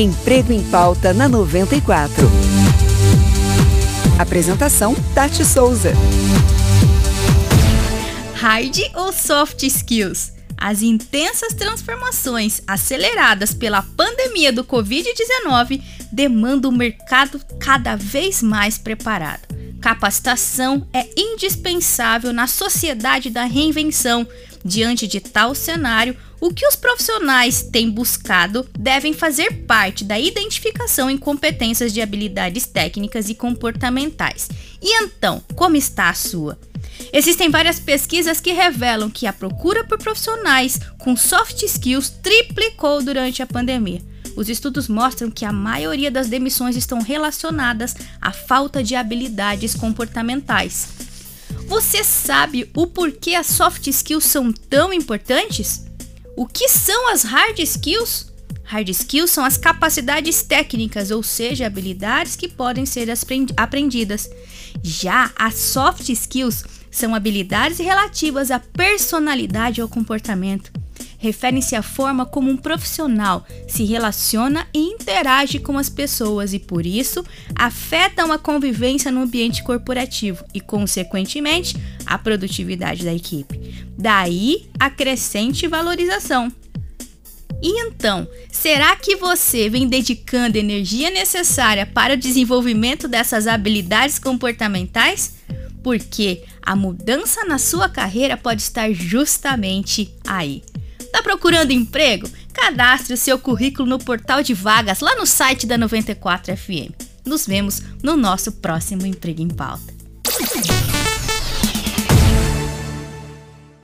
Emprego em Pauta na 94. Apresentação: Tati Souza. Hard ou soft skills? As intensas transformações aceleradas pela pandemia do Covid-19 demandam um mercado cada vez mais preparado. Capacitação é indispensável na sociedade da reinvenção. Diante de tal cenário, o que os profissionais têm buscado devem fazer parte da identificação em competências de habilidades técnicas e comportamentais. E então, como está a sua? Existem várias pesquisas que revelam que a procura por profissionais com soft skills triplicou durante a pandemia. Os estudos mostram que a maioria das demissões estão relacionadas à falta de habilidades comportamentais. Você sabe o porquê as soft skills são tão importantes? O que são as hard skills? Hard skills são as capacidades técnicas, ou seja, habilidades que podem ser aprendidas. Já as soft skills são habilidades relativas à personalidade ou comportamento referem-se à forma como um profissional se relaciona e interage com as pessoas e, por isso, afetam a convivência no ambiente corporativo e, consequentemente, a produtividade da equipe. Daí a crescente valorização. E então, será que você vem dedicando energia necessária para o desenvolvimento dessas habilidades comportamentais? Porque a mudança na sua carreira pode estar justamente aí. Tá procurando emprego? Cadastre o seu currículo no portal de vagas lá no site da 94 FM. Nos vemos no nosso próximo Emprego em Pauta.